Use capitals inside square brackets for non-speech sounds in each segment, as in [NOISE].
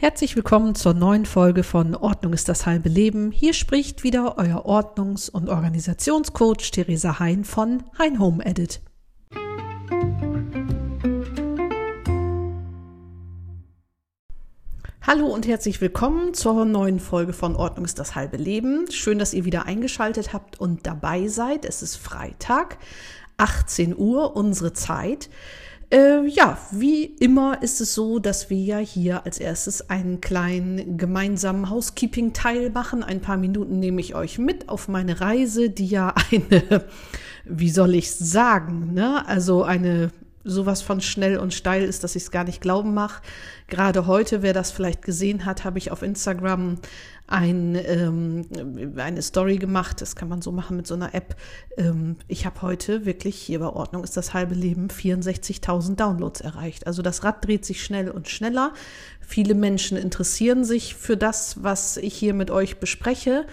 Herzlich willkommen zur neuen Folge von Ordnung ist das halbe Leben. Hier spricht wieder euer Ordnungs- und Organisationscoach Theresa Hein von Hein Home Edit. Hallo und herzlich willkommen zur neuen Folge von Ordnung ist das halbe Leben. Schön, dass ihr wieder eingeschaltet habt und dabei seid. Es ist Freitag, 18 Uhr, unsere Zeit. Äh, ja, wie immer ist es so, dass wir ja hier als erstes einen kleinen gemeinsamen Housekeeping-Teil machen. Ein paar Minuten nehme ich euch mit auf meine Reise, die ja eine, [LAUGHS] wie soll ich sagen, ne? Also eine sowas von schnell und steil ist, dass ich es gar nicht glauben mache. Gerade heute, wer das vielleicht gesehen hat, habe ich auf Instagram ein, ähm, eine Story gemacht. Das kann man so machen mit so einer App. Ähm, ich habe heute wirklich hier bei Ordnung ist das halbe Leben 64.000 Downloads erreicht. Also das Rad dreht sich schnell und schneller. Viele Menschen interessieren sich für das, was ich hier mit euch bespreche,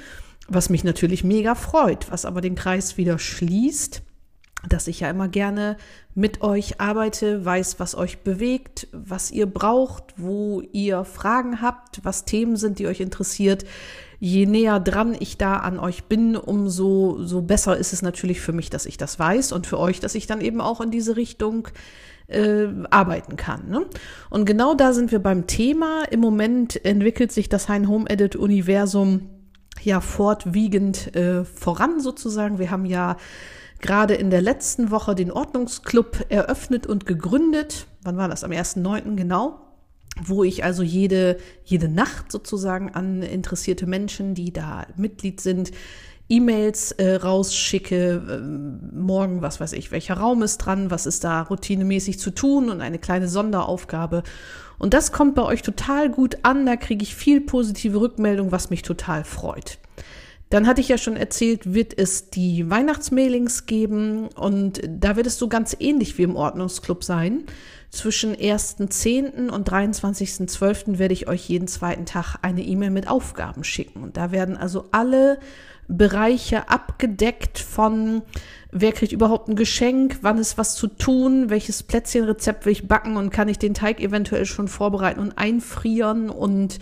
was mich natürlich mega freut, was aber den Kreis wieder schließt dass ich ja immer gerne mit euch arbeite, weiß, was euch bewegt, was ihr braucht, wo ihr Fragen habt, was Themen sind, die euch interessiert. Je näher dran ich da an euch bin, umso so besser ist es natürlich für mich, dass ich das weiß und für euch, dass ich dann eben auch in diese Richtung äh, arbeiten kann. Ne? Und genau da sind wir beim Thema. Im Moment entwickelt sich das Hein Home Edit Universum ja fortwiegend äh, voran sozusagen. Wir haben ja gerade in der letzten Woche den Ordnungsclub eröffnet und gegründet. Wann war das? Am 1.9. genau wo ich also jede, jede Nacht sozusagen an interessierte Menschen, die da Mitglied sind, E-Mails äh, rausschicke, äh, morgen, was weiß ich, welcher Raum ist dran, was ist da routinemäßig zu tun und eine kleine Sonderaufgabe. Und das kommt bei euch total gut an, da kriege ich viel positive Rückmeldung, was mich total freut. Dann hatte ich ja schon erzählt, wird es die Weihnachtsmailings geben und da wird es so ganz ähnlich wie im Ordnungsclub sein. Zwischen 1.10. und 23.12. werde ich euch jeden zweiten Tag eine E-Mail mit Aufgaben schicken. Und da werden also alle Bereiche abgedeckt von wer kriegt überhaupt ein Geschenk, wann ist was zu tun, welches Plätzchenrezept will ich backen und kann ich den Teig eventuell schon vorbereiten und einfrieren und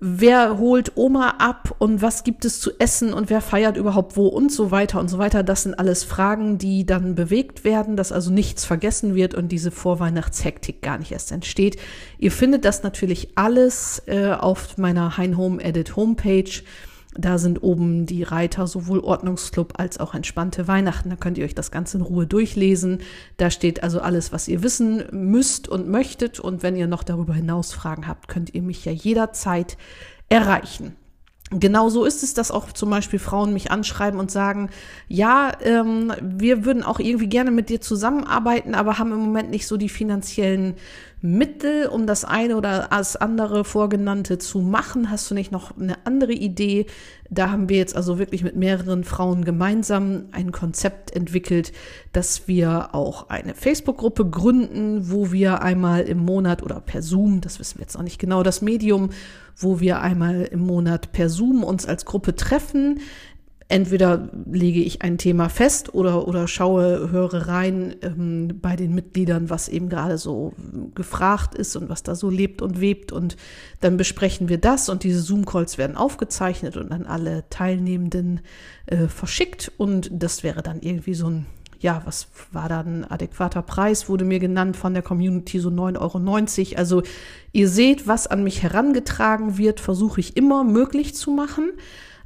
wer holt Oma ab und was gibt es zu essen und wer feiert überhaupt wo und so weiter und so weiter. Das sind alles Fragen, die dann bewegt werden, dass also nichts vergessen wird und diese Vorweihnachtshektik gar nicht erst entsteht. Ihr findet das natürlich alles äh, auf meiner Hein Home Edit Homepage. Da sind oben die Reiter sowohl Ordnungsclub als auch entspannte Weihnachten. Da könnt ihr euch das Ganze in Ruhe durchlesen. Da steht also alles, was ihr wissen müsst und möchtet. Und wenn ihr noch darüber hinaus Fragen habt, könnt ihr mich ja jederzeit erreichen. Genau so ist es, dass auch zum Beispiel Frauen mich anschreiben und sagen, ja, ähm, wir würden auch irgendwie gerne mit dir zusammenarbeiten, aber haben im Moment nicht so die finanziellen Mittel, um das eine oder das andere vorgenannte zu machen? Hast du nicht noch eine andere Idee? Da haben wir jetzt also wirklich mit mehreren Frauen gemeinsam ein Konzept entwickelt, dass wir auch eine Facebook-Gruppe gründen, wo wir einmal im Monat oder per Zoom, das wissen wir jetzt noch nicht genau, das Medium, wo wir einmal im Monat per Zoom uns als Gruppe treffen, entweder lege ich ein Thema fest oder, oder schaue, höre rein ähm, bei den Mitgliedern, was eben gerade so gefragt ist und was da so lebt und webt. Und dann besprechen wir das und diese Zoom-Calls werden aufgezeichnet und an alle Teilnehmenden äh, verschickt. Und das wäre dann irgendwie so ein, ja, was war da ein adäquater Preis, wurde mir genannt von der Community, so 9,90 Euro. Also ihr seht, was an mich herangetragen wird, versuche ich immer möglich zu machen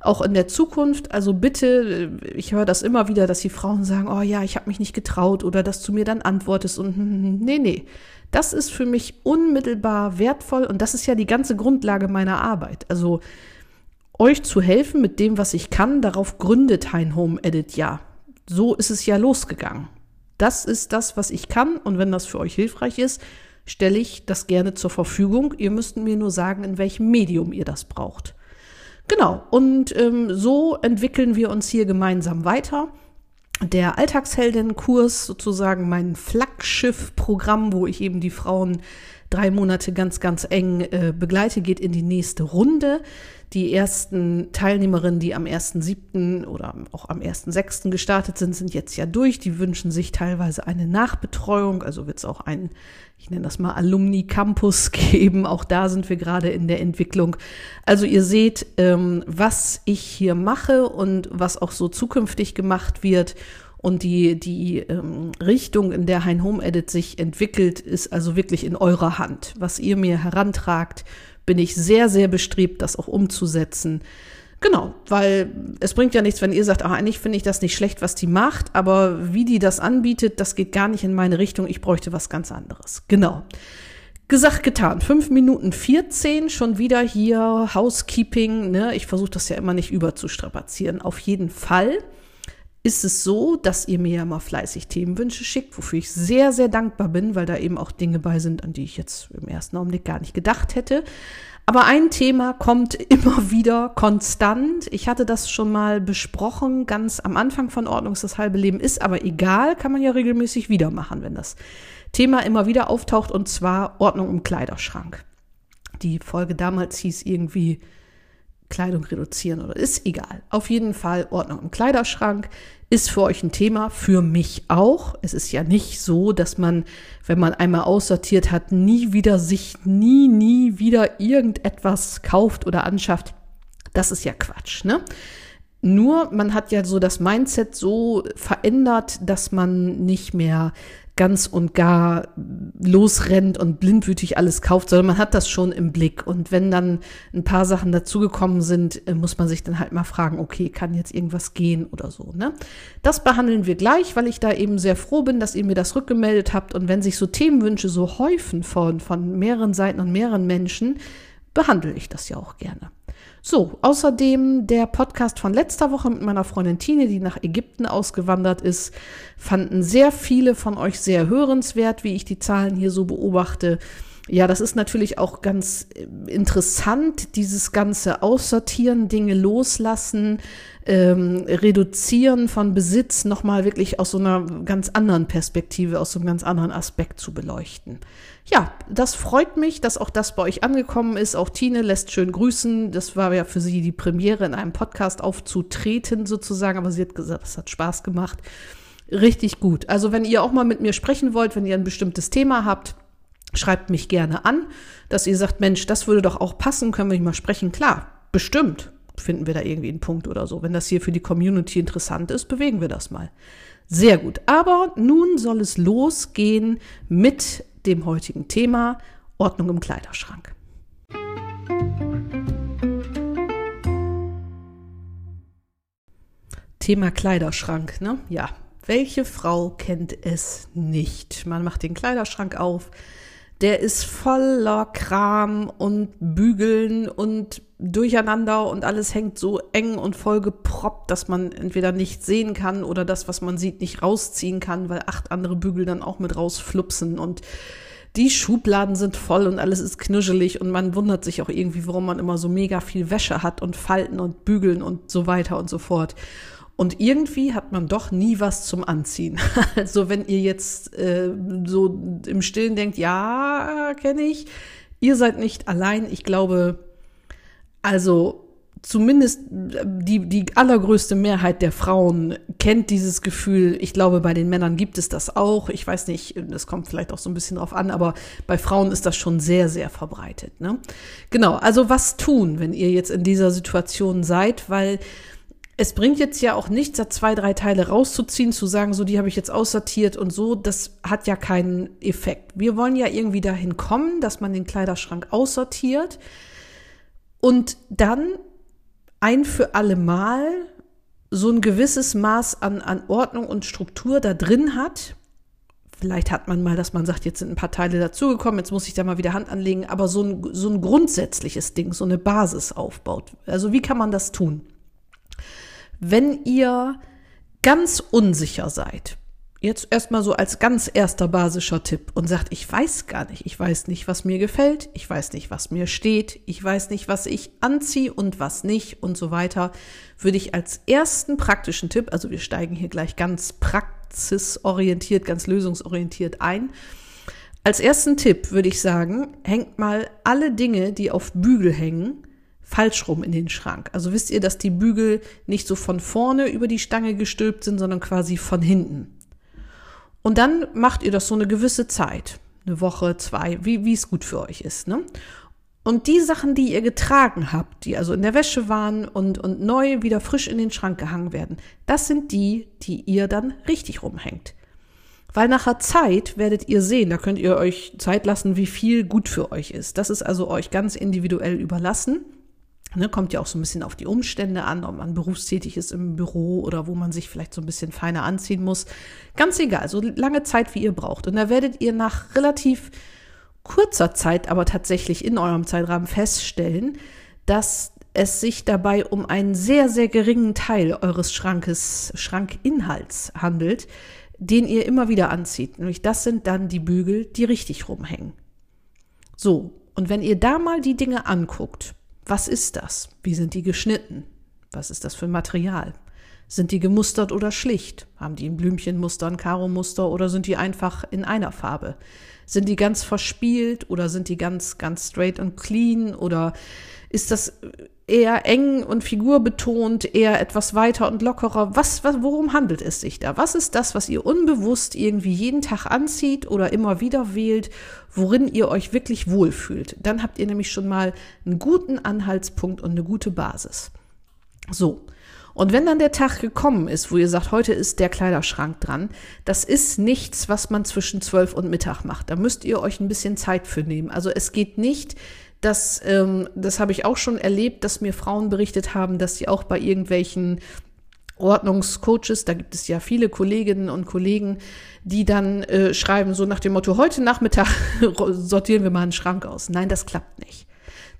auch in der Zukunft. Also bitte, ich höre das immer wieder, dass die Frauen sagen, oh ja, ich habe mich nicht getraut oder dass du mir dann antwortest und hm, hm, hm. nee, nee. Das ist für mich unmittelbar wertvoll und das ist ja die ganze Grundlage meiner Arbeit. Also euch zu helfen mit dem, was ich kann, darauf gründet Hein Home Edit ja. So ist es ja losgegangen. Das ist das, was ich kann und wenn das für euch hilfreich ist, stelle ich das gerne zur Verfügung. Ihr müsst mir nur sagen, in welchem Medium ihr das braucht. Genau, und ähm, so entwickeln wir uns hier gemeinsam weiter. Der Alltagsheldin-Kurs, sozusagen mein Flaggschiff-Programm, wo ich eben die Frauen drei Monate ganz, ganz eng äh, begleite, geht in die nächste Runde. Die ersten Teilnehmerinnen, die am 1.7. oder auch am 1.6. gestartet sind, sind jetzt ja durch. Die wünschen sich teilweise eine Nachbetreuung. Also wird es auch einen, ich nenne das mal Alumni-Campus [LAUGHS] geben. Auch da sind wir gerade in der Entwicklung. Also ihr seht, ähm, was ich hier mache und was auch so zukünftig gemacht wird. Und die, die ähm, Richtung, in der Hein Home Edit sich entwickelt, ist also wirklich in eurer Hand. Was ihr mir herantragt, bin ich sehr, sehr bestrebt, das auch umzusetzen. Genau, weil es bringt ja nichts, wenn ihr sagt, ach, eigentlich finde ich das nicht schlecht, was die macht, aber wie die das anbietet, das geht gar nicht in meine Richtung, ich bräuchte was ganz anderes. Genau. Gesagt, getan. Fünf Minuten 14, schon wieder hier Housekeeping. Ne? Ich versuche das ja immer nicht überzustrapazieren. Auf jeden Fall ist es so, dass ihr mir ja mal fleißig Themenwünsche schickt, wofür ich sehr, sehr dankbar bin, weil da eben auch Dinge bei sind, an die ich jetzt im ersten Augenblick gar nicht gedacht hätte. Aber ein Thema kommt [LAUGHS] immer wieder konstant. Ich hatte das schon mal besprochen, ganz am Anfang von Ordnungs das halbe Leben ist, aber egal, kann man ja regelmäßig wieder machen, wenn das Thema immer wieder auftaucht, und zwar Ordnung im Kleiderschrank. Die Folge damals hieß irgendwie Kleidung reduzieren oder ist egal. Auf jeden Fall Ordnung im Kleiderschrank ist für euch ein Thema, für mich auch. Es ist ja nicht so, dass man, wenn man einmal aussortiert hat, nie wieder sich nie, nie wieder irgendetwas kauft oder anschafft. Das ist ja Quatsch, ne? Nur man hat ja so das Mindset so verändert, dass man nicht mehr ganz und gar losrennt und blindwütig alles kauft, sondern man hat das schon im Blick. Und wenn dann ein paar Sachen dazugekommen sind, äh, muss man sich dann halt mal fragen, okay, kann jetzt irgendwas gehen oder so. Ne? Das behandeln wir gleich, weil ich da eben sehr froh bin, dass ihr mir das rückgemeldet habt. Und wenn sich so Themenwünsche so häufen von, von mehreren Seiten und mehreren Menschen, behandle ich das ja auch gerne. So, außerdem der Podcast von letzter Woche mit meiner Freundin Tine, die nach Ägypten ausgewandert ist, fanden sehr viele von euch sehr hörenswert, wie ich die Zahlen hier so beobachte. Ja, das ist natürlich auch ganz äh, interessant, dieses ganze Aussortieren, Dinge loslassen, ähm, Reduzieren von Besitz nochmal wirklich aus so einer ganz anderen Perspektive, aus so einem ganz anderen Aspekt zu beleuchten. Ja, das freut mich, dass auch das bei euch angekommen ist. Auch Tine lässt schön grüßen. Das war ja für sie die Premiere, in einem Podcast aufzutreten sozusagen, aber sie hat gesagt, es hat Spaß gemacht. Richtig gut. Also wenn ihr auch mal mit mir sprechen wollt, wenn ihr ein bestimmtes Thema habt, schreibt mich gerne an, dass ihr sagt, Mensch, das würde doch auch passen, können wir nicht mal sprechen. Klar, bestimmt finden wir da irgendwie einen Punkt oder so. Wenn das hier für die Community interessant ist, bewegen wir das mal. Sehr gut. Aber nun soll es losgehen mit dem heutigen Thema Ordnung im Kleiderschrank. Thema Kleiderschrank, ne? Ja. Welche Frau kennt es nicht? Man macht den Kleiderschrank auf, der ist voller Kram und Bügeln und Durcheinander und alles hängt so eng und voll geproppt, dass man entweder nicht sehen kann oder das, was man sieht, nicht rausziehen kann, weil acht andere Bügel dann auch mit rausflupsen und die Schubladen sind voll und alles ist knuschelig und man wundert sich auch irgendwie, warum man immer so mega viel Wäsche hat und Falten und Bügeln und so weiter und so fort. Und irgendwie hat man doch nie was zum Anziehen. [LAUGHS] Also wenn ihr jetzt äh, so im Stillen denkt, ja, kenne ich, ihr seid nicht allein. Ich glaube, also zumindest die, die allergrößte Mehrheit der Frauen kennt dieses Gefühl. Ich glaube, bei den Männern gibt es das auch. Ich weiß nicht, das kommt vielleicht auch so ein bisschen drauf an, aber bei Frauen ist das schon sehr, sehr verbreitet. Ne? Genau, also was tun, wenn ihr jetzt in dieser Situation seid, weil es bringt jetzt ja auch nichts, da zwei, drei Teile rauszuziehen, zu sagen, so die habe ich jetzt aussortiert und so, das hat ja keinen Effekt. Wir wollen ja irgendwie dahin kommen, dass man den Kleiderschrank aussortiert und dann ein für alle Mal so ein gewisses Maß an, an Ordnung und Struktur da drin hat. Vielleicht hat man mal, dass man sagt, jetzt sind ein paar Teile dazugekommen, jetzt muss ich da mal wieder Hand anlegen, aber so ein, so ein grundsätzliches Ding, so eine Basis aufbaut. Also wie kann man das tun? Wenn ihr ganz unsicher seid, jetzt erstmal so als ganz erster basischer Tipp und sagt, ich weiß gar nicht, ich weiß nicht, was mir gefällt, ich weiß nicht, was mir steht, ich weiß nicht, was ich anziehe und was nicht und so weiter, würde ich als ersten praktischen Tipp, also wir steigen hier gleich ganz praxisorientiert, ganz lösungsorientiert ein, Als ersten Tipp würde ich sagen, hängt mal alle Dinge, die auf Bügel hängen, falsch rum in den Schrank. Also wisst ihr, dass die Bügel nicht so von vorne über die Stange gestülpt sind, sondern quasi von hinten. Und dann macht ihr das so eine gewisse Zeit. Eine Woche, zwei, wie, wie es gut für euch ist. Ne? Und die Sachen, die ihr getragen habt, die also in der Wäsche waren und, und neu wieder frisch in den Schrank gehangen werden, das sind die, die ihr dann richtig rumhängt. Weil nachher Zeit werdet ihr sehen, da könnt ihr euch Zeit lassen, wie viel gut für euch ist. Das ist also euch ganz individuell überlassen. Ne, kommt ja auch so ein bisschen auf die Umstände an, ob man berufstätig ist im Büro oder wo man sich vielleicht so ein bisschen feiner anziehen muss. Ganz egal, so lange Zeit, wie ihr braucht. Und da werdet ihr nach relativ kurzer Zeit aber tatsächlich in eurem Zeitrahmen feststellen, dass es sich dabei um einen sehr, sehr geringen Teil eures Schrankes, Schrankinhalts handelt, den ihr immer wieder anzieht. Nämlich das sind dann die Bügel, die richtig rumhängen. So, und wenn ihr da mal die Dinge anguckt, was ist das? Wie sind die geschnitten? Was ist das für ein Material? Sind die gemustert oder schlicht? Haben die ein Blümchenmuster, ein Karo-Muster oder sind die einfach in einer Farbe? Sind die ganz verspielt oder sind die ganz, ganz straight und clean oder ist das eher eng und figurbetont, eher etwas weiter und lockerer? Was, was, worum handelt es sich da? Was ist das, was ihr unbewusst irgendwie jeden Tag anzieht oder immer wieder wählt, worin ihr euch wirklich wohlfühlt? Dann habt ihr nämlich schon mal einen guten Anhaltspunkt und eine gute Basis. So. Und wenn dann der Tag gekommen ist, wo ihr sagt, heute ist der Kleiderschrank dran, das ist nichts, was man zwischen zwölf und Mittag macht. Da müsst ihr euch ein bisschen Zeit für nehmen. Also es geht nicht, das, ähm, das habe ich auch schon erlebt, dass mir Frauen berichtet haben, dass sie auch bei irgendwelchen Ordnungscoaches, da gibt es ja viele Kolleginnen und Kollegen, die dann äh, schreiben so nach dem Motto, heute Nachmittag [LAUGHS] sortieren wir mal einen Schrank aus. Nein, das klappt nicht.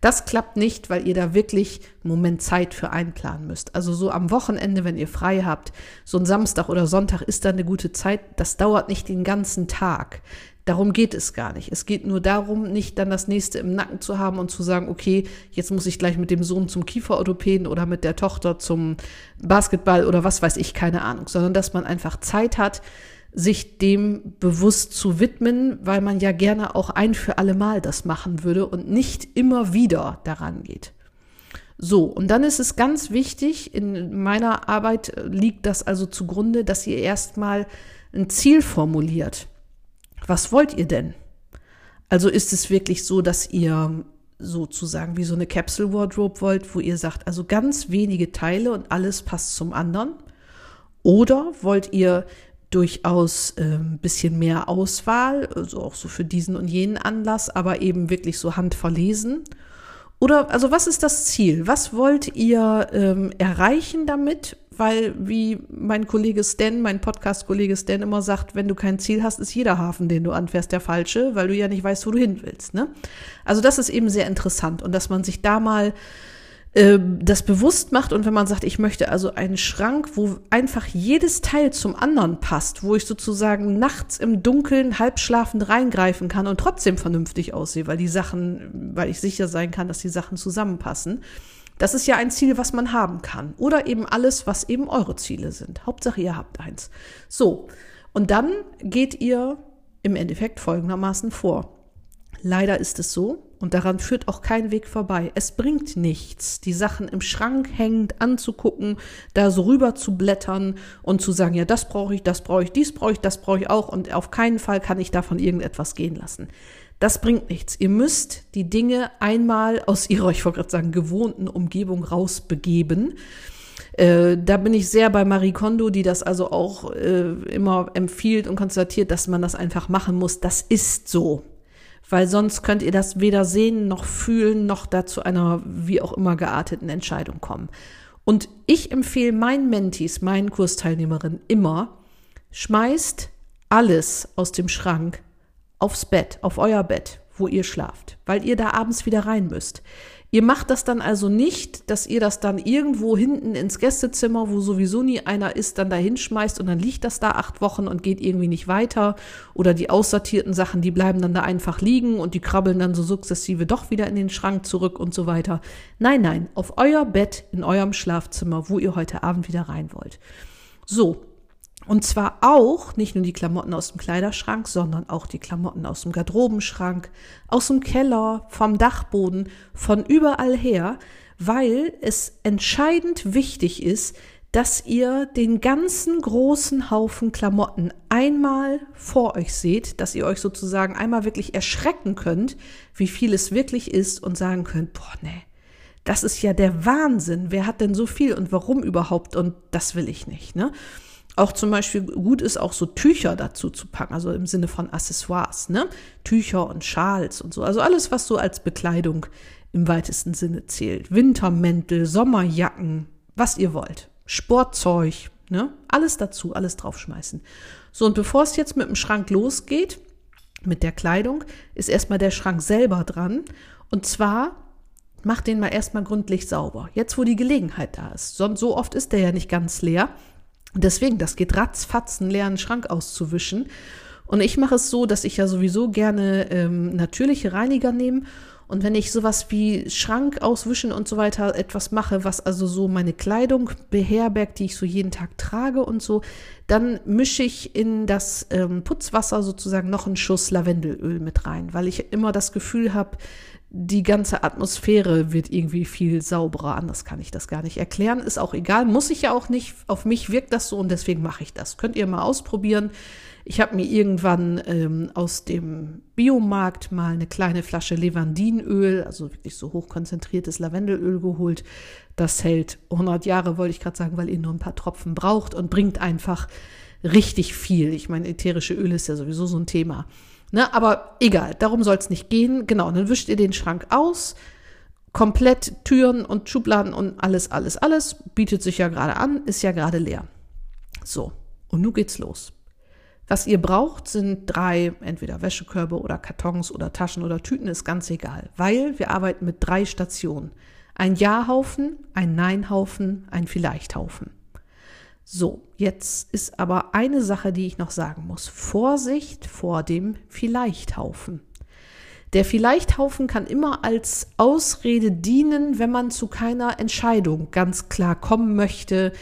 Das klappt nicht, weil ihr da wirklich einen Moment Zeit für einplanen müsst. Also so am Wochenende, wenn ihr frei habt, so ein Samstag oder Sonntag ist da eine gute Zeit. Das dauert nicht den ganzen Tag. Darum geht es gar nicht. Es geht nur darum, nicht dann das nächste im Nacken zu haben und zu sagen, okay, jetzt muss ich gleich mit dem Sohn zum Kieferorthopäden oder mit der Tochter zum Basketball oder was weiß ich, keine Ahnung, sondern dass man einfach Zeit hat, sich dem bewusst zu widmen, weil man ja gerne auch ein für alle Mal das machen würde und nicht immer wieder daran geht. So, und dann ist es ganz wichtig, in meiner Arbeit liegt das also zugrunde, dass ihr erstmal ein Ziel formuliert was wollt ihr denn? Also ist es wirklich so, dass ihr sozusagen wie so eine Capsule Wardrobe wollt, wo ihr sagt, also ganz wenige Teile und alles passt zum anderen? Oder wollt ihr durchaus ein ähm, bisschen mehr Auswahl, also auch so für diesen und jenen Anlass, aber eben wirklich so handverlesen? Oder also was ist das Ziel? Was wollt ihr ähm, erreichen damit? Weil, wie mein Kollege Stan, mein Podcast-Kollege Stan immer sagt, wenn du kein Ziel hast, ist jeder Hafen, den du anfährst, der falsche, weil du ja nicht weißt, wo du hin willst. Ne? Also das ist eben sehr interessant und dass man sich da mal äh, das bewusst macht und wenn man sagt, ich möchte also einen Schrank, wo einfach jedes Teil zum anderen passt, wo ich sozusagen nachts im Dunkeln halbschlafend reingreifen kann und trotzdem vernünftig aussehe, weil die Sachen, weil ich sicher sein kann, dass die Sachen zusammenpassen das ist ja ein Ziel, was man haben kann. Oder eben alles, was eben eure Ziele sind. Hauptsache, ihr habt eins. So. Und dann geht ihr im Endeffekt folgendermaßen vor. Leider ist es so, und daran führt auch kein Weg vorbei. Es bringt nichts, die Sachen im Schrank hängend anzugucken, da so rüber zu blättern und zu sagen, ja, das brauche ich, das brauche ich, dies brauche ich, das brauche ich auch und auf keinen Fall kann ich davon irgendetwas gehen lassen. Das bringt nichts. Ihr müsst die Dinge einmal aus ihrer, ich wollte gerade sagen, gewohnten Umgebung rausbegeben. Äh, da bin ich sehr bei Marie Kondo, die das also auch äh, immer empfiehlt und konstatiert, dass man das einfach machen muss. Das ist so. Weil sonst könnt ihr das weder sehen noch fühlen, noch dazu einer wie auch immer gearteten Entscheidung kommen. Und ich empfehle meinen Mentis, meinen Kursteilnehmerinnen immer, schmeißt alles aus dem Schrank aufs Bett, auf euer Bett, wo ihr schlaft, weil ihr da abends wieder rein müsst. Ihr macht das dann also nicht, dass ihr das dann irgendwo hinten ins Gästezimmer, wo sowieso nie einer ist, dann da hinschmeißt und dann liegt das da acht Wochen und geht irgendwie nicht weiter. Oder die aussortierten Sachen, die bleiben dann da einfach liegen und die krabbeln dann so sukzessive doch wieder in den Schrank zurück und so weiter. Nein, nein, auf euer Bett in eurem Schlafzimmer, wo ihr heute Abend wieder rein wollt. So, Und zwar auch nicht nur die Klamotten aus dem Kleiderschrank, sondern auch die Klamotten aus dem Garderobenschrank, aus dem Keller, vom Dachboden, von überall her, weil es entscheidend wichtig ist, dass ihr den ganzen großen Haufen Klamotten einmal vor euch seht, dass ihr euch sozusagen einmal wirklich erschrecken könnt, wie viel es wirklich ist und sagen könnt, boah, nee, das ist ja der Wahnsinn. Wer hat denn so viel und warum überhaupt? Und das will ich nicht, ne? Auch zum Beispiel gut ist auch so Tücher dazu zu packen, also im Sinne von Accessoires, ne? Tücher und Schals und so. Also alles, was so als Bekleidung im weitesten Sinne zählt. Wintermäntel, Sommerjacken, was ihr wollt. Sportzeug, ne? Alles dazu, alles draufschmeißen. So, und bevor es jetzt mit dem Schrank losgeht, mit der Kleidung, ist erstmal der Schrank selber dran. Und zwar macht den mal erstmal gründlich sauber. Jetzt, wo die Gelegenheit da ist. Sonst so oft ist der ja nicht ganz leer. Deswegen, das geht ratzfatz, einen leeren Schrank auszuwischen. Und ich mache es so, dass ich ja sowieso gerne ähm, natürliche Reiniger nehme. Und wenn ich sowas wie Schrank auswischen und so weiter etwas mache, was also so meine Kleidung beherbergt, die ich so jeden Tag trage und so, dann mische ich in das ähm, Putzwasser sozusagen noch einen Schuss Lavendelöl mit rein, weil ich immer das Gefühl habe, die ganze Atmosphäre wird irgendwie viel sauberer. Anders kann ich das gar nicht erklären. Ist auch egal, muss ich ja auch nicht. Auf mich wirkt das so und deswegen mache ich das. Könnt ihr mal ausprobieren. Ich habe mir irgendwann ähm, aus dem Biomarkt mal eine kleine Flasche Levandinöl, also wirklich so hochkonzentriertes Lavendelöl geholt. Das hält 100 Jahre, wollte ich gerade sagen, weil ihr nur ein paar Tropfen braucht und bringt einfach richtig viel. Ich meine, ätherische Öle ist ja sowieso so ein Thema. Ne, aber egal, darum soll es nicht gehen. Genau, dann wischt ihr den Schrank aus. Komplett Türen und Schubladen und alles, alles, alles. Bietet sich ja gerade an, ist ja gerade leer. So, und nun geht's los. Was ihr braucht, sind drei, entweder Wäschekörbe oder Kartons oder Taschen oder Tüten, ist ganz egal, weil wir arbeiten mit drei Stationen. Ein Ja-Haufen, ein Nein-Haufen, ein Vielleicht-Haufen. So, jetzt ist aber eine Sache, die ich noch sagen muss. Vorsicht vor dem Vielleichthaufen. Der Vielleichthaufen kann immer als Ausrede dienen, wenn man zu keiner Entscheidung ganz klar kommen möchte,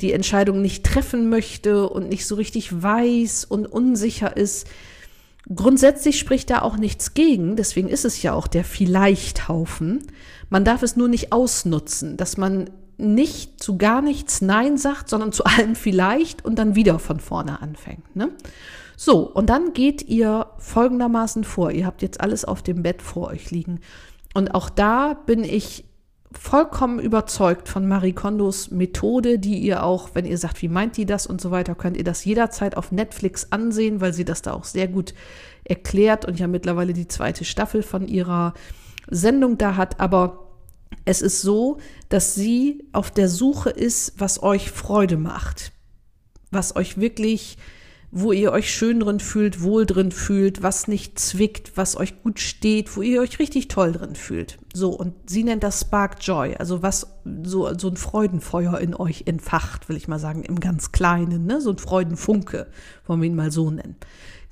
die Entscheidung nicht treffen möchte und nicht so richtig weiß und unsicher ist. Grundsätzlich spricht da auch nichts gegen, deswegen ist es ja auch der Vielleichthaufen. Man darf es nur nicht ausnutzen, dass man nicht zu gar nichts Nein sagt, sondern zu allem vielleicht und dann wieder von vorne anfängt. Ne? So, und dann geht ihr folgendermaßen vor. Ihr habt jetzt alles auf dem Bett vor euch liegen. Und auch da bin ich vollkommen überzeugt von Marie Kondos Methode, die ihr auch, wenn ihr sagt, wie meint die das und so weiter, könnt ihr das jederzeit auf Netflix ansehen, weil sie das da auch sehr gut erklärt und ja mittlerweile die zweite Staffel von ihrer Sendung da hat. Aber es ist so, dass sie auf der Suche ist, was euch Freude macht, was euch wirklich, wo ihr euch schön drin fühlt, wohl drin fühlt, was nicht zwickt, was euch gut steht, wo ihr euch richtig toll drin fühlt. So, und sie nennt das Spark Joy, also was so, so ein Freudenfeuer in euch entfacht, will ich mal sagen, im ganz Kleinen, ne? so ein Freudenfunke, wollen wir ihn mal so nennen.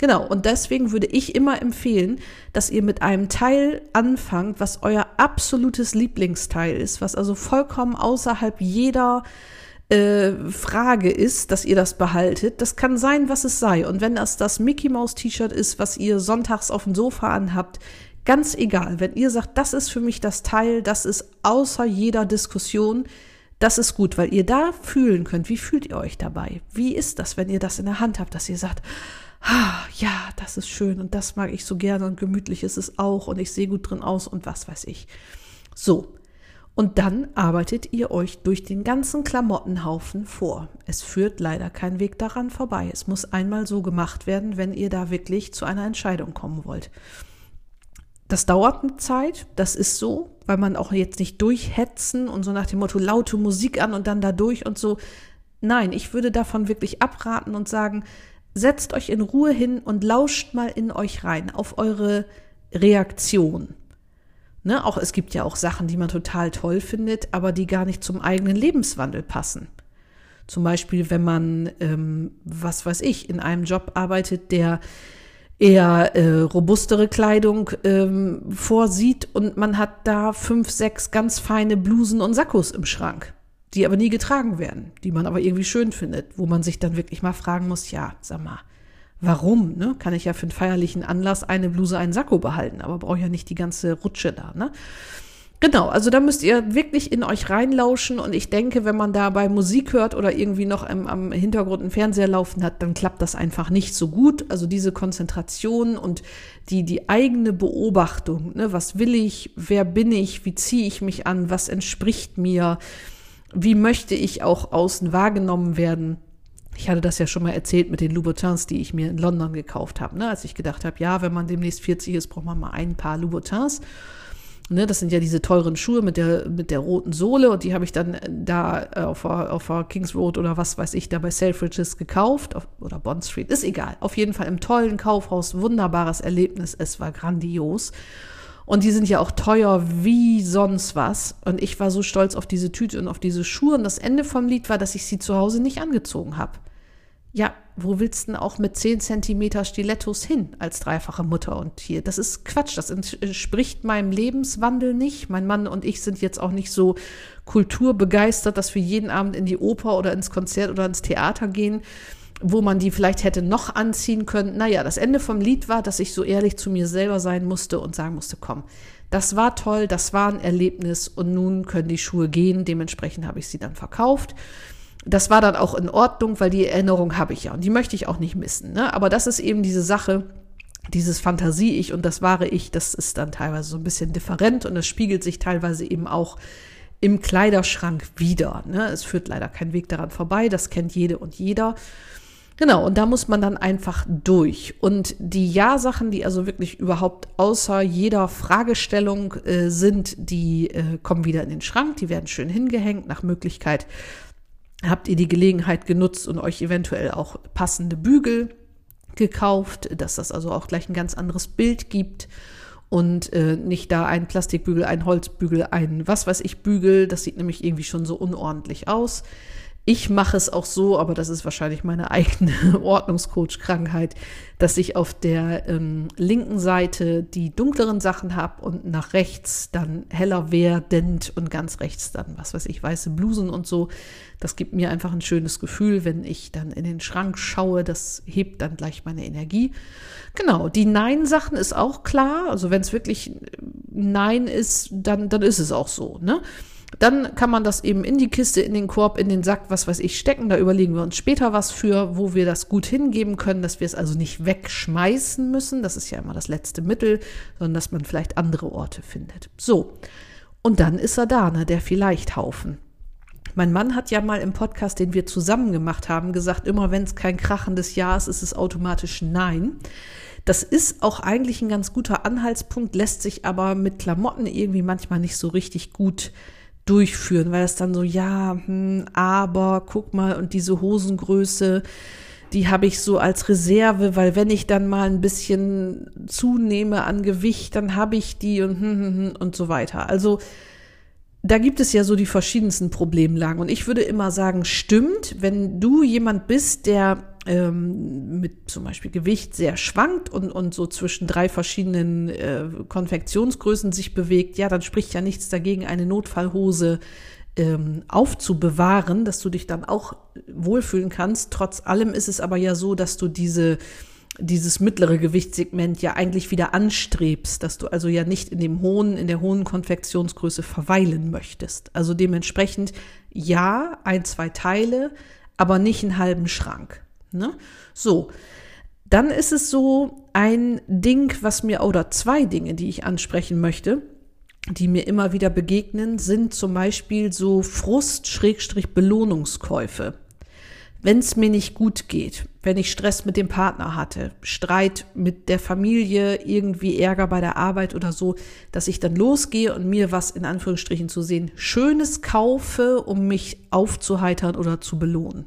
Genau, und deswegen würde ich immer empfehlen, dass ihr mit einem Teil anfangt, was euer absolutes Lieblingsteil ist, was also vollkommen außerhalb jeder äh, Frage ist, dass ihr das behaltet. Das kann sein, was es sei. Und wenn das das Mickey Mouse T-Shirt ist, was ihr sonntags auf dem Sofa anhabt, ganz egal. Wenn ihr sagt, das ist für mich das Teil, das ist außer jeder Diskussion, das ist gut, weil ihr da fühlen könnt, wie fühlt ihr euch dabei? Wie ist das, wenn ihr das in der Hand habt, dass ihr sagt, ah, ja, das ist schön und das mag ich so gerne und gemütlich ist es auch und ich sehe gut drin aus und was weiß ich. So. Und dann arbeitet ihr euch durch den ganzen Klamottenhaufen vor. Es führt leider kein Weg daran vorbei. Es muss einmal so gemacht werden, wenn ihr da wirklich zu einer Entscheidung kommen wollt. Das dauert eine Zeit, das ist so, weil man auch jetzt nicht durchhetzen und so nach dem Motto laute Musik an und dann da durch und so. Nein, ich würde davon wirklich abraten und sagen, setzt euch in Ruhe hin und lauscht mal in euch rein, auf eure Reaktion. Ne, auch es gibt ja auch Sachen, die man total toll findet, aber die gar nicht zum eigenen Lebenswandel passen. Zum Beispiel, wenn man, ähm, was weiß ich, in einem Job arbeitet, der eher äh, robustere Kleidung ähm, vorsieht und man hat da fünf, sechs ganz feine Blusen und Sakkos im Schrank die aber nie getragen werden, die man aber irgendwie schön findet, wo man sich dann wirklich mal fragen muss, ja, sag mal, warum? Ne? Kann ich ja für einen feierlichen Anlass eine Bluse, einen Sakko behalten, aber brauche ja nicht die ganze Rutsche da. Ne? Genau, also da müsst ihr wirklich in euch reinlauschen und ich denke, wenn man dabei Musik hört oder irgendwie noch im, am Hintergrund einen Fernseher laufen hat, dann klappt das einfach nicht so gut. Also diese Konzentration und die, die eigene Beobachtung, ne, was will ich, wer bin ich, wie ziehe ich mich an, was entspricht mir, wie möchte ich auch außen wahrgenommen werden. Ich hatte das ja schon mal erzählt mit den Louboutins, die ich mir in London gekauft habe, ne? als ich gedacht habe, ja, wenn man demnächst 40 ist, braucht man mal ein paar Louboutins. Ne, das sind ja diese teuren Schuhe mit der, mit der roten Sohle und die habe ich dann da äh, auf, auf Kings Road oder was weiß ich da bei Selfridges gekauft auf, oder Bond Street, ist egal. Auf jeden Fall im tollen Kaufhaus, wunderbares Erlebnis, es war grandios. Und die sind ja auch teuer wie sonst was. Und ich war so stolz auf diese Tüte und auf diese Schuhe. Und das Ende vom Lied war, dass ich sie zu Hause nicht angezogen habe. Ja, wo willst du denn auch mit 10 Zentimeter Stilettos hin als dreifache Mutter? Und hier, das ist Quatsch, das entspricht meinem Lebenswandel nicht. Mein Mann und ich sind jetzt auch nicht so kulturbegeistert, dass wir jeden Abend in die Oper oder ins Konzert oder ins Theater gehen, wo man die vielleicht hätte noch anziehen können. Naja, das Ende vom Lied war, dass ich so ehrlich zu mir selber sein musste und sagen musste, komm, das war toll, das war ein Erlebnis und nun können die Schuhe gehen. Dementsprechend habe ich sie dann verkauft das war dann auch in Ordnung, weil die Erinnerung habe ich ja und die möchte ich auch nicht missen. Ne? Aber das ist eben diese Sache, dieses Fantasie-Ich und das wahre Ich, das ist dann teilweise so ein bisschen different und es spiegelt sich teilweise eben auch im Kleiderschrank wieder. Ne? Es führt leider kein Weg daran vorbei, das kennt jede und jeder. Genau, und da muss man dann einfach durch. Und die Ja-Sachen, die also wirklich überhaupt außer jeder Fragestellung äh, sind, die äh, kommen wieder in den Schrank, die werden schön hingehängt, nach Möglichkeit habt ihr die Gelegenheit genutzt und euch eventuell auch passende Bügel gekauft, dass das also auch gleich ein ganz anderes Bild gibt und äh, nicht da ein Plastikbügel, ein Holzbügel, ein was weiß ich Bügel, das sieht nämlich irgendwie schon so unordentlich aus. Ich mache es auch so, aber das ist wahrscheinlich meine eigene [LAUGHS] Ordnungscoach-Krankheit, dass ich auf der ähm, linken Seite die dunkleren Sachen habe und nach rechts dann heller werdend und ganz rechts dann, was weiß ich, weiße Blusen und so. Das gibt mir einfach ein schönes Gefühl, wenn ich dann in den Schrank schaue. Das hebt dann gleich meine Energie. Genau, die Nein-Sachen ist auch klar. Also wenn es wirklich Nein ist, dann, dann ist es auch so. Ne? Dann kann man das eben in die Kiste, in den Korb, in den Sack, was weiß ich, stecken. Da überlegen wir uns später was für, wo wir das gut hingeben können, dass wir es also nicht wegschmeißen müssen. Das ist ja immer das letzte Mittel, sondern dass man vielleicht andere Orte findet. So. Und dann ist er da, ne, der Vielleicht-Haufen. Mein Mann hat ja mal im Podcast, den wir zusammen gemacht haben, gesagt, immer wenn es kein krachendes Ja ist, ist es automatisch Nein. Das ist auch eigentlich ein ganz guter Anhaltspunkt, lässt sich aber mit Klamotten irgendwie manchmal nicht so richtig gut durchführen, weil es dann so, ja, hm, aber guck mal, und diese Hosengröße, die habe ich so als Reserve, weil wenn ich dann mal ein bisschen zunehme an Gewicht, dann habe ich die und, hm, hm, hm, und so weiter. Also da gibt es ja so die verschiedensten Problemlagen. Und ich würde immer sagen, stimmt, wenn du jemand bist, der ähm, mit zum Beispiel Gewicht sehr schwankt und, und so zwischen drei verschiedenen äh, Konfektionsgrößen sich bewegt, ja, dann spricht ja nichts dagegen, eine Notfallhose ähm, aufzubewahren, dass du dich dann auch wohlfühlen kannst. Trotz allem ist es aber ja so, dass du diese dieses mittlere Gewichtssegment ja eigentlich wieder anstrebst, dass du also ja nicht in dem hohen, in der hohen Konfektionsgröße verweilen möchtest. Also dementsprechend ja, ein, zwei Teile, aber nicht einen halben Schrank. Ne? So. Dann ist es so ein Ding, was mir, oder zwei Dinge, die ich ansprechen möchte, die mir immer wieder begegnen, sind zum Beispiel so Frust-Belohnungskäufe wenn es mir nicht gut geht, wenn ich Stress mit dem Partner hatte, Streit mit der Familie, irgendwie Ärger bei der Arbeit oder so, dass ich dann losgehe und mir was in Anführungsstrichen zu sehen Schönes kaufe, um mich aufzuheitern oder zu belohnen.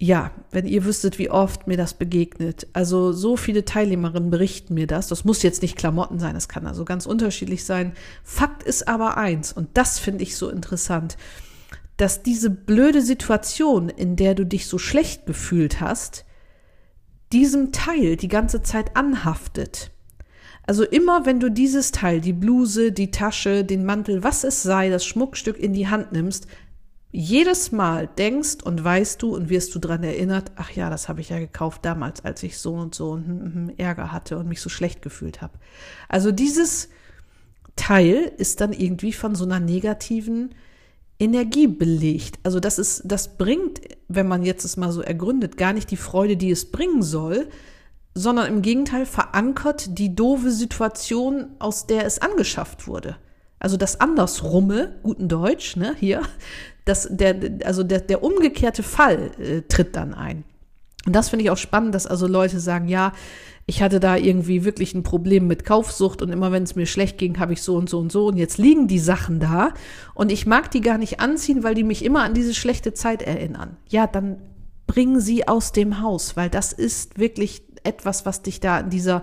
Ja, wenn ihr wüsstet, wie oft mir das begegnet. Also so viele Teilnehmerinnen berichten mir das. Das muss jetzt nicht Klamotten sein, es kann also ganz unterschiedlich sein. Fakt ist aber eins, und das finde ich so interessant dass diese blöde Situation, in der du dich so schlecht gefühlt hast, diesem Teil die ganze Zeit anhaftet. Also immer wenn du dieses Teil, die Bluse, die Tasche, den Mantel, was es sei, das Schmuckstück in die Hand nimmst, jedes Mal denkst und weißt du und wirst du daran erinnert, ach ja, das habe ich ja gekauft damals, als ich so und so einen Ärger hatte und mich so schlecht gefühlt habe. Also dieses Teil ist dann irgendwie von so einer negativen Energie belegt. Also das ist, das bringt, wenn man jetzt es mal so ergründet, gar nicht die Freude, die es bringen soll, sondern im Gegenteil verankert die doofe Situation, aus der es angeschafft wurde. Also das Andersrumme, guten Deutsch, ne, hier, das, der, also der, der umgekehrte Fall äh, tritt dann ein. Und das finde ich auch spannend, dass also Leute sagen, ja, ich hatte da irgendwie wirklich ein Problem mit Kaufsucht und immer wenn es mir schlecht ging, habe ich so und so und so und jetzt liegen die Sachen da und ich mag die gar nicht anziehen, weil die mich immer an diese schlechte Zeit erinnern. Ja, dann bring sie aus dem Haus, weil das ist wirklich etwas, was dich da in dieser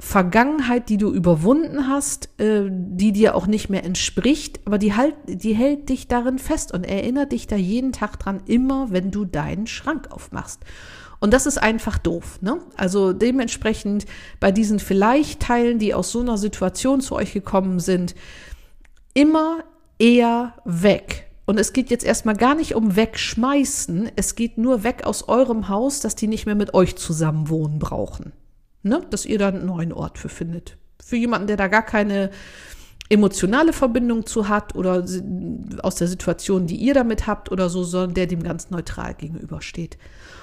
Vergangenheit, die du überwunden hast, äh, die dir auch nicht mehr entspricht, aber die, halt, die hält dich darin fest und erinnert dich da jeden Tag dran, immer wenn du deinen Schrank aufmachst. Und das ist einfach doof. Ne? Also dementsprechend bei diesen vielleicht Teilen, die aus so einer Situation zu euch gekommen sind, immer eher weg. Und es geht jetzt erstmal gar nicht um wegschmeißen, es geht nur weg aus eurem Haus, dass die nicht mehr mit euch zusammen wohnen brauchen. Ne? Dass ihr da einen neuen Ort für findet. Für jemanden, der da gar keine emotionale Verbindung zu hat oder aus der Situation, die ihr damit habt oder so, sondern der dem ganz neutral gegenübersteht.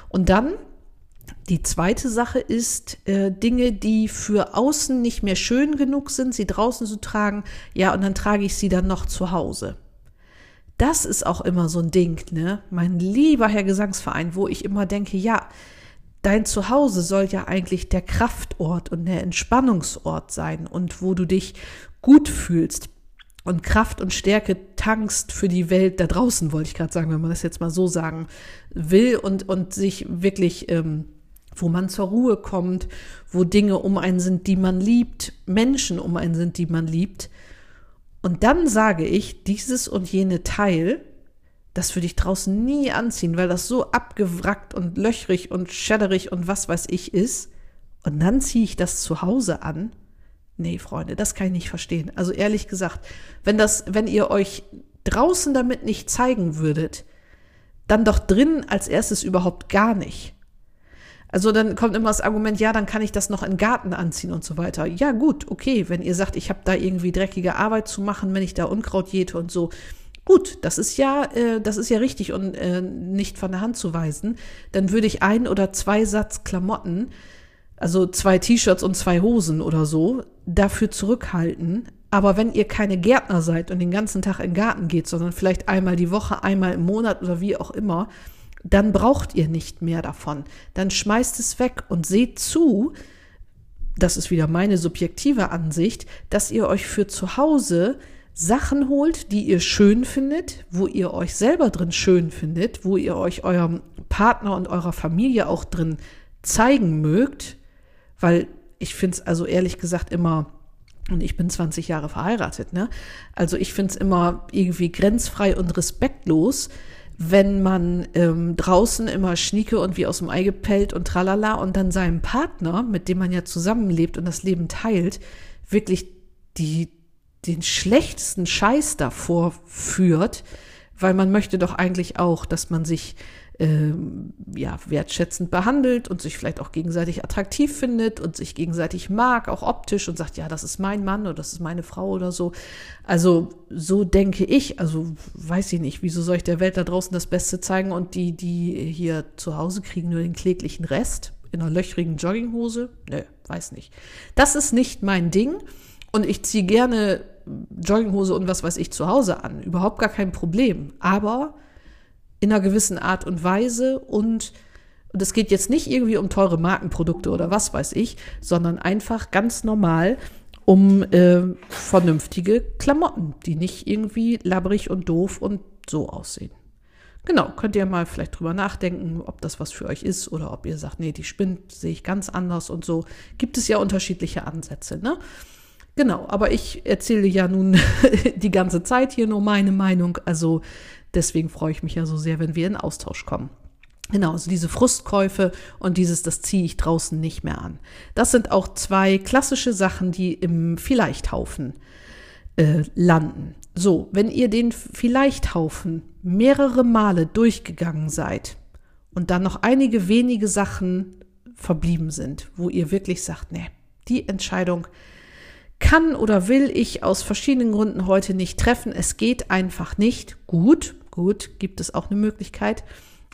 Und dann die zweite Sache ist äh, Dinge, die für außen nicht mehr schön genug sind, sie draußen zu tragen. Ja, und dann trage ich sie dann noch zu Hause. Das ist auch immer so ein Ding, ne? Mein lieber Herr Gesangsverein, wo ich immer denke, ja, dein Zuhause soll ja eigentlich der Kraftort und der Entspannungsort sein und wo du dich gut fühlst und Kraft und Stärke tankst für die Welt da draußen, wollte ich gerade sagen, wenn man das jetzt mal so sagen will und, und sich wirklich, ähm, wo man zur Ruhe kommt, wo Dinge um einen sind, die man liebt, Menschen um einen sind, die man liebt. Und dann sage ich, dieses und jene Teil das würde ich draußen nie anziehen, weil das so abgewrackt und löchrig und schäderig und was weiß ich ist. Und dann ziehe ich das zu Hause an. Nee, Freunde, das kann ich nicht verstehen. Also ehrlich gesagt, wenn das, wenn ihr euch draußen damit nicht zeigen würdet, dann doch drin als erstes überhaupt gar nicht. Also dann kommt immer das Argument, ja, dann kann ich das noch in Garten anziehen und so weiter. Ja, gut, okay, wenn ihr sagt, ich habe da irgendwie dreckige Arbeit zu machen, wenn ich da Unkraut jäte und so, Gut, das ist ja, äh, das ist ja richtig und äh, nicht von der Hand zu weisen. Dann würde ich ein oder zwei Satz Klamotten, also zwei T-Shirts und zwei Hosen oder so, dafür zurückhalten. Aber wenn ihr keine Gärtner seid und den ganzen Tag in den Garten geht, sondern vielleicht einmal die Woche, einmal im Monat oder wie auch immer, dann braucht ihr nicht mehr davon. Dann schmeißt es weg und seht zu, das ist wieder meine subjektive Ansicht, dass ihr euch für zu Hause Sachen holt, die ihr schön findet, wo ihr euch selber drin schön findet, wo ihr euch eurem Partner und eurer Familie auch drin zeigen mögt, weil ich finde es also ehrlich gesagt immer, und ich bin 20 Jahre verheiratet, ne? Also ich finde es immer irgendwie grenzfrei und respektlos, wenn man ähm, draußen immer schnieke und wie aus dem Ei gepellt und tralala und dann seinem Partner, mit dem man ja zusammenlebt und das Leben teilt, wirklich die den schlechtesten Scheiß davor führt, weil man möchte doch eigentlich auch, dass man sich ähm, ja wertschätzend behandelt und sich vielleicht auch gegenseitig attraktiv findet und sich gegenseitig mag, auch optisch und sagt, ja, das ist mein Mann oder das ist meine Frau oder so. Also so denke ich, also weiß ich nicht, wieso soll ich der Welt da draußen das Beste zeigen und die, die hier zu Hause kriegen nur den kläglichen Rest in einer löchrigen Jogginghose? Nö, weiß nicht. Das ist nicht mein Ding. Und ich ziehe gerne Jogginghose und was weiß ich zu Hause an. Überhaupt gar kein Problem. Aber in einer gewissen Art und Weise und und es geht jetzt nicht irgendwie um teure Markenprodukte oder was weiß ich, sondern einfach ganz normal um äh, vernünftige Klamotten, die nicht irgendwie labbrig und doof und so aussehen. Genau, könnt ihr mal vielleicht drüber nachdenken, ob das was für euch ist oder ob ihr sagt, nee, die spinnt, sehe ich ganz anders und so. Gibt es ja unterschiedliche Ansätze, ne? Genau, aber ich erzähle ja nun [LAUGHS] die ganze Zeit hier nur meine Meinung, also deswegen freue ich mich ja so sehr, wenn wir in Austausch kommen. Genau, also diese Frustkäufe und dieses, das ziehe ich draußen nicht mehr an. Das sind auch zwei klassische Sachen, die im Vielleichthaufen äh, landen. So, wenn ihr den vielleicht Haufen mehrere Male durchgegangen seid und dann noch einige wenige Sachen verblieben sind, wo ihr wirklich sagt, nee, die Entscheidung kann oder will ich aus verschiedenen Gründen heute nicht treffen. Es geht einfach nicht. Gut, gut, gibt es auch eine Möglichkeit.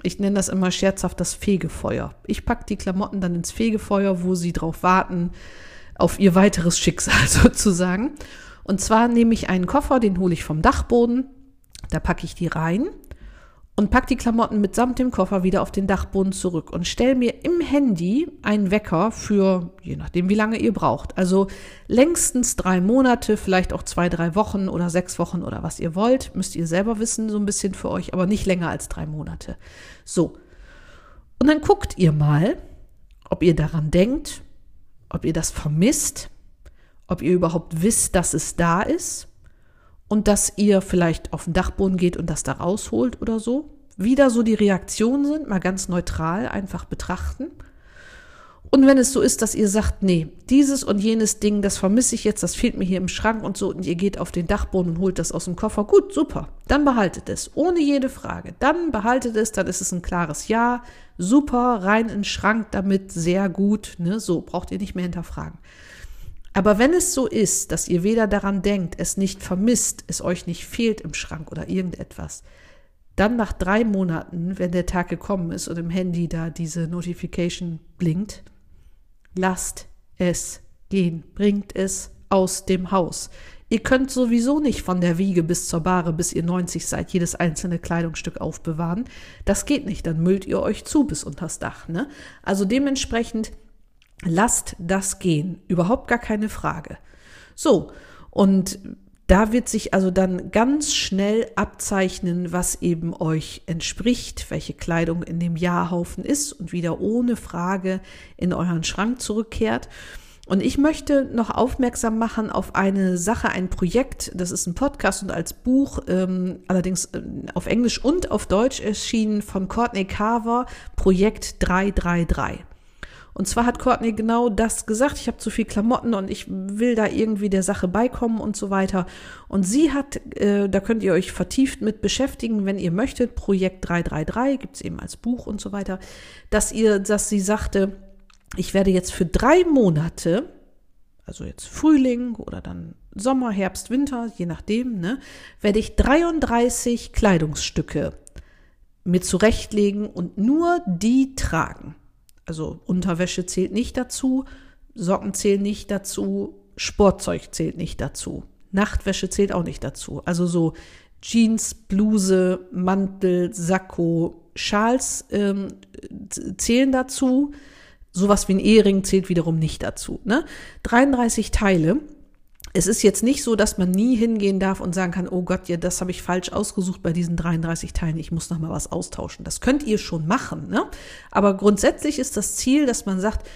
Ich nenne das immer scherzhaft das Fegefeuer. Ich packe die Klamotten dann ins Fegefeuer, wo sie drauf warten, auf ihr weiteres Schicksal [LAUGHS] sozusagen. Und zwar nehme ich einen Koffer, den hole ich vom Dachboden, da packe ich die rein und pack die Klamotten mitsamt dem Koffer wieder auf den Dachboden zurück und stell mir im Handy einen Wecker für, je nachdem, wie lange ihr braucht. Also längstens drei Monate, vielleicht auch zwei, drei Wochen oder sechs Wochen oder was ihr wollt. Müsst ihr selber wissen, so ein bisschen für euch, aber nicht länger als drei Monate. So. Und dann guckt ihr mal, ob ihr daran denkt, ob ihr das vermisst, ob ihr überhaupt wisst, dass es da ist und dass ihr vielleicht auf den Dachboden geht und das da rausholt oder so. Wieder so die Reaktionen sind, mal ganz neutral einfach betrachten. Und wenn es so ist, dass ihr sagt, nee, dieses und jenes Ding, das vermisse ich jetzt, das fehlt mir hier im Schrank und so, und ihr geht auf den Dachboden und holt das aus dem Koffer, gut, super, dann behaltet es, ohne jede Frage. Dann behaltet es, dann ist es ein klares Ja, super, rein in den Schrank damit, sehr gut, ne, so, braucht ihr nicht mehr hinterfragen. Aber wenn es so ist, dass ihr weder daran denkt, es nicht vermisst, es euch nicht fehlt im Schrank oder irgendetwas, dann nach drei Monaten, wenn der Tag gekommen ist und im Handy da diese Notification blinkt, lasst es gehen, bringt es aus dem Haus. Ihr könnt sowieso nicht von der Wiege bis zur Bahre, bis ihr 90 seid, jedes einzelne Kleidungsstück aufbewahren. Das geht nicht, dann müllt ihr euch zu bis unters Dach. Ne? Also dementsprechend Lasst das gehen. Überhaupt gar keine Frage. So, und da wird sich also dann ganz schnell abzeichnen, was eben euch entspricht, welche Kleidung in dem Jahrhaufen ist und wieder ohne Frage in euren Schrank zurückkehrt. Und ich möchte noch aufmerksam machen auf eine Sache, ein Projekt, das ist ein Podcast und als Buch, ähm, allerdings äh, auf Englisch und auf Deutsch erschienen von Courtney Carver, Projekt 333. Und zwar hat Courtney genau das gesagt. Ich habe zu viel Klamotten und ich will da irgendwie der Sache beikommen und so weiter. Und sie hat, äh, da könnt ihr euch vertieft mit beschäftigen, wenn ihr möchtet. Projekt 333 gibt's eben als Buch und so weiter, dass ihr, dass sie sagte, ich werde jetzt für drei Monate, also jetzt Frühling oder dann Sommer, Herbst, Winter, je nachdem, ne, werde ich 33 Kleidungsstücke mir zurechtlegen und nur die tragen. Also Unterwäsche zählt nicht dazu, Socken zählen nicht dazu, Sportzeug zählt nicht dazu, Nachtwäsche zählt auch nicht dazu. Also so Jeans, Bluse, Mantel, Sakko, Schals ähm, zählen dazu. Sowas wie ein Ehering zählt wiederum nicht dazu. Ne? 33 Teile es ist jetzt nicht so, dass man nie hingehen darf und sagen kann, oh Gott, ja, das habe ich falsch ausgesucht bei diesen 33 Teilen, ich muss noch mal was austauschen. Das könnt ihr schon machen, ne? Aber grundsätzlich ist das Ziel, dass man sagt,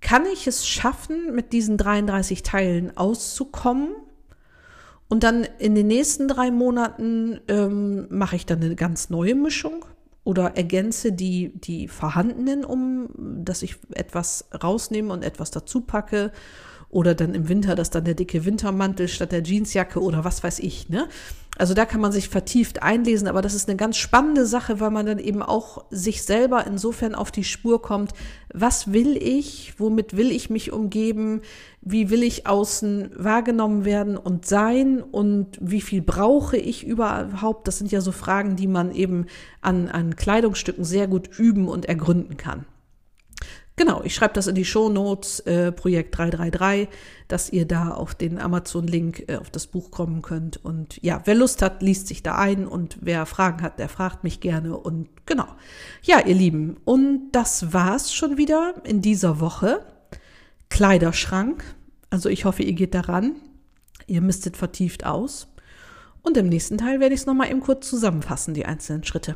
kann ich es schaffen, mit diesen 33 Teilen auszukommen? Und dann in den nächsten drei Monaten ähm, mache ich dann eine ganz neue Mischung oder ergänze die, die vorhandenen, um dass ich etwas rausnehme und etwas dazu packe oder dann im Winter, dass dann der dicke Wintermantel statt der Jeansjacke oder was weiß ich, ne? Also da kann man sich vertieft einlesen, aber das ist eine ganz spannende Sache, weil man dann eben auch sich selber insofern auf die Spur kommt, was will ich, womit will ich mich umgeben, wie will ich außen wahrgenommen werden und sein und wie viel brauche ich überhaupt, das sind ja so Fragen, die man eben an, an Kleidungsstücken sehr gut üben und ergründen kann. Genau, ich schreibe das in die Show Notes, äh, Projekt 333, dass ihr da auf den Amazon-Link äh, auf das Buch kommen könnt. Und ja, wer Lust hat, liest sich da ein und wer Fragen hat, der fragt mich gerne. Und genau. Ja, ihr Lieben, und das war's schon wieder in dieser Woche. Kleiderschrank. Also ich hoffe, ihr geht daran. Ihr mistet vertieft aus. Und im nächsten Teil werde ich es nochmal eben kurz zusammenfassen, die einzelnen Schritte.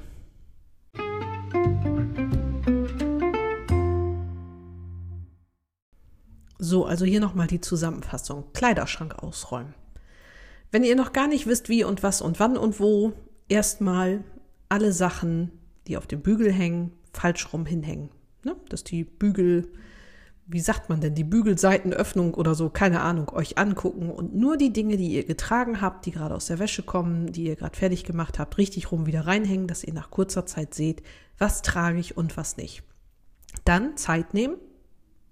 So, also hier nochmal die Zusammenfassung. Kleiderschrank ausräumen. Wenn ihr noch gar nicht wisst, wie und was und wann und wo, erstmal alle Sachen, die auf dem Bügel hängen, falsch rum hinhängen. Ne? Dass die Bügel wie sagt man denn, die Bügelseitenöffnung oder so, keine Ahnung, euch angucken und nur die Dinge, die ihr getragen habt, die gerade aus der Wäsche kommen, die ihr gerade fertig gemacht habt, richtig rum wieder reinhängen, dass ihr nach kurzer Zeit seht, was trage ich und was nicht. Dann Zeit nehmen,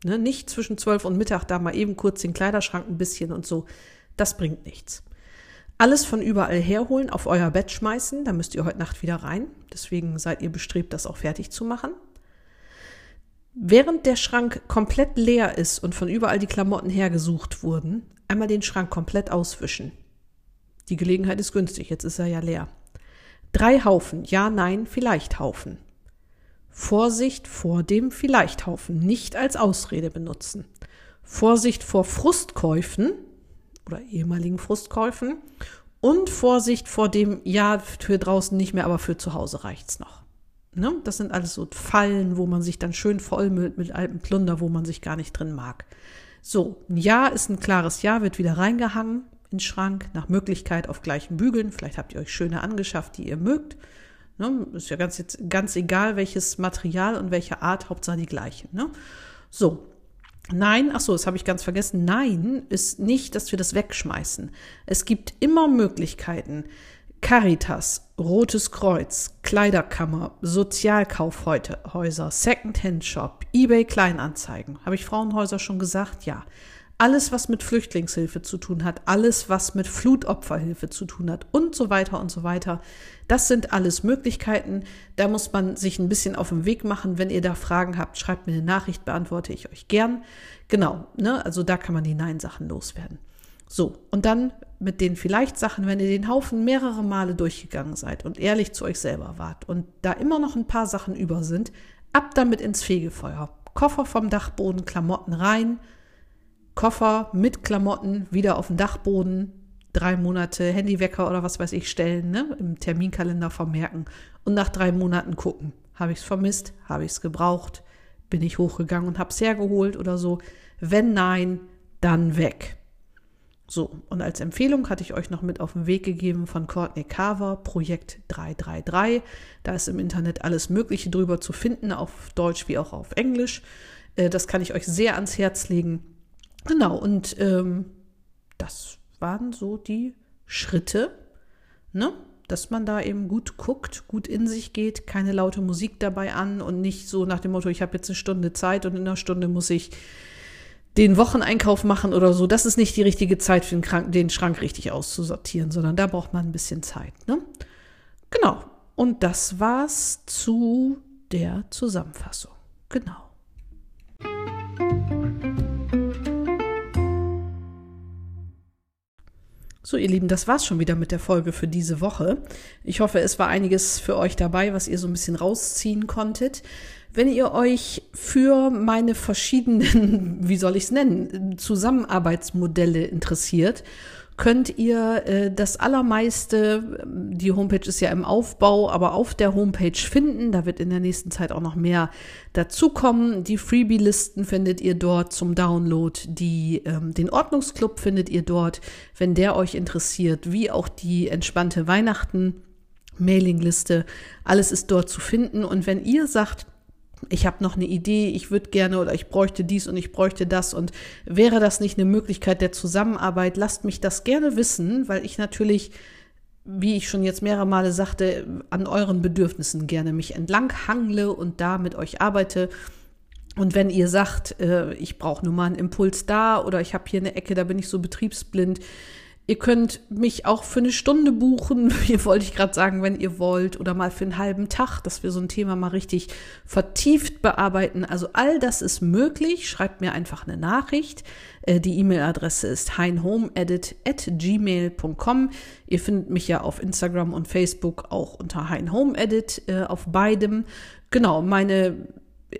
ne, nicht zwischen zwölf und Mittag da mal eben kurz den Kleiderschrank ein bisschen und so, das bringt nichts. Alles von überall herholen, auf euer Bett schmeißen, da müsst ihr heute Nacht wieder rein, deswegen seid ihr bestrebt, das auch fertig zu machen. Während der Schrank komplett leer ist und von überall die Klamotten hergesucht wurden, einmal den Schrank komplett auswischen. Die Gelegenheit ist günstig, jetzt ist er ja leer. Drei Haufen, ja, nein, vielleicht Haufen. Vorsicht vor dem Vielleicht-Haufen, nicht als Ausrede benutzen. Vorsicht vor Frustkäufen oder ehemaligen Frustkäufen und Vorsicht vor dem, ja, für draußen nicht mehr, aber für zu Hause reicht's noch. Ne? Das sind alles so Fallen, wo man sich dann schön vollmüllt mit altem Plunder, wo man sich gar nicht drin mag. So, ein Ja ist ein klares Ja, wird wieder reingehangen in den Schrank, nach Möglichkeit auf gleichen Bügeln. Vielleicht habt ihr euch schöne angeschafft, die ihr mögt. Ne? Ist ja ganz, ganz egal, welches Material und welche Art, Hauptsache die gleiche. Ne? So, Nein, ach so, das habe ich ganz vergessen. Nein ist nicht, dass wir das wegschmeißen. Es gibt immer Möglichkeiten, Caritas, Rotes Kreuz, Kleiderkammer, Sozialkaufhäuser, Secondhand-Shop, eBay Kleinanzeigen. Habe ich Frauenhäuser schon gesagt? Ja. Alles, was mit Flüchtlingshilfe zu tun hat, alles, was mit Flutopferhilfe zu tun hat und so weiter und so weiter. Das sind alles Möglichkeiten. Da muss man sich ein bisschen auf den Weg machen. Wenn ihr da Fragen habt, schreibt mir eine Nachricht, beantworte ich euch gern. Genau, ne? Also da kann man die Nein-Sachen loswerden. So, und dann mit den vielleicht Sachen, wenn ihr den Haufen mehrere Male durchgegangen seid und ehrlich zu euch selber wart und da immer noch ein paar Sachen über sind, ab damit ins Fegefeuer. Koffer vom Dachboden, Klamotten rein, Koffer mit Klamotten wieder auf den Dachboden, drei Monate Handywecker oder was weiß ich stellen, ne? im Terminkalender vermerken und nach drei Monaten gucken. Habe ich es vermisst? Habe ich es gebraucht? Bin ich hochgegangen und habe es hergeholt oder so? Wenn nein, dann weg. So, und als Empfehlung hatte ich euch noch mit auf den Weg gegeben von Courtney Carver, Projekt 333. Da ist im Internet alles Mögliche drüber zu finden, auf Deutsch wie auch auf Englisch. Äh, das kann ich euch sehr ans Herz legen. Genau, und ähm, das waren so die Schritte, ne? dass man da eben gut guckt, gut in sich geht, keine laute Musik dabei an und nicht so nach dem Motto, ich habe jetzt eine Stunde Zeit und in einer Stunde muss ich den Wocheneinkauf machen oder so, das ist nicht die richtige Zeit für den, Krank den Schrank richtig auszusortieren, sondern da braucht man ein bisschen Zeit. Ne? Genau. Und das war's zu der Zusammenfassung. Genau. So, ihr Lieben, das war's schon wieder mit der Folge für diese Woche. Ich hoffe, es war einiges für euch dabei, was ihr so ein bisschen rausziehen konntet. Wenn ihr euch für meine verschiedenen, [LAUGHS] wie soll ich es nennen, Zusammenarbeitsmodelle interessiert, könnt ihr äh, das allermeiste, die Homepage ist ja im Aufbau, aber auf der Homepage finden. Da wird in der nächsten Zeit auch noch mehr dazukommen. Die Freebie-Listen findet ihr dort zum Download. Die, ähm, den Ordnungsclub findet ihr dort, wenn der euch interessiert, wie auch die entspannte Weihnachten. Mailingliste, alles ist dort zu finden. Und wenn ihr sagt, ich habe noch eine Idee, ich würde gerne oder ich bräuchte dies und ich bräuchte das und wäre das nicht eine Möglichkeit der Zusammenarbeit, lasst mich das gerne wissen, weil ich natürlich, wie ich schon jetzt mehrere Male sagte, an euren Bedürfnissen gerne mich entlang hangle und da mit euch arbeite. Und wenn ihr sagt, äh, ich brauche nur mal einen Impuls da oder ich habe hier eine Ecke, da bin ich so betriebsblind, Ihr könnt mich auch für eine Stunde buchen, [LAUGHS] hier wollte ich gerade sagen, wenn ihr wollt, oder mal für einen halben Tag, dass wir so ein Thema mal richtig vertieft bearbeiten. Also all das ist möglich. Schreibt mir einfach eine Nachricht. Äh, die E-Mail-Adresse ist heinhomeedit.gmail.com. Ihr findet mich ja auf Instagram und Facebook auch unter heinhomeedit äh, auf beidem. Genau, meine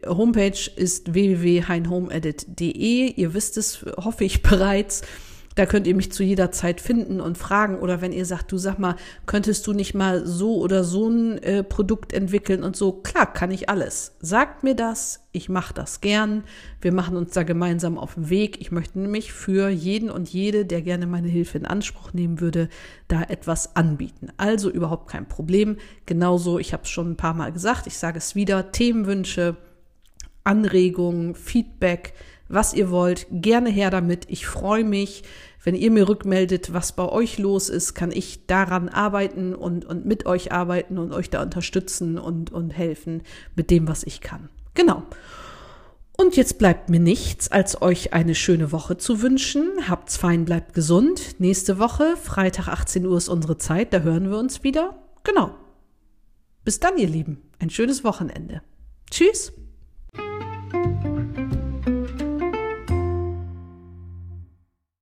Homepage ist www.heinhomeedit.de. Ihr wisst es, hoffe ich [LAUGHS] bereits. Da könnt ihr mich zu jeder Zeit finden und fragen. Oder wenn ihr sagt, du sag mal, könntest du nicht mal so oder so ein äh, Produkt entwickeln und so, klar, kann ich alles. Sagt mir das, ich mache das gern. Wir machen uns da gemeinsam auf den Weg. Ich möchte nämlich für jeden und jede, der gerne meine Hilfe in Anspruch nehmen würde, da etwas anbieten. Also überhaupt kein Problem. Genauso, ich habe es schon ein paar Mal gesagt, ich sage es wieder, Themenwünsche, Anregungen, Feedback, was ihr wollt. Gerne her damit. Ich freue mich. Wenn ihr mir rückmeldet, was bei euch los ist, kann ich daran arbeiten und, und mit euch arbeiten und euch da unterstützen und, und helfen mit dem, was ich kann. Genau. Und jetzt bleibt mir nichts, als euch eine schöne Woche zu wünschen. Habt's fein, bleibt gesund. Nächste Woche, Freitag 18 Uhr ist unsere Zeit, da hören wir uns wieder. Genau. Bis dann, ihr Lieben. Ein schönes Wochenende. Tschüss.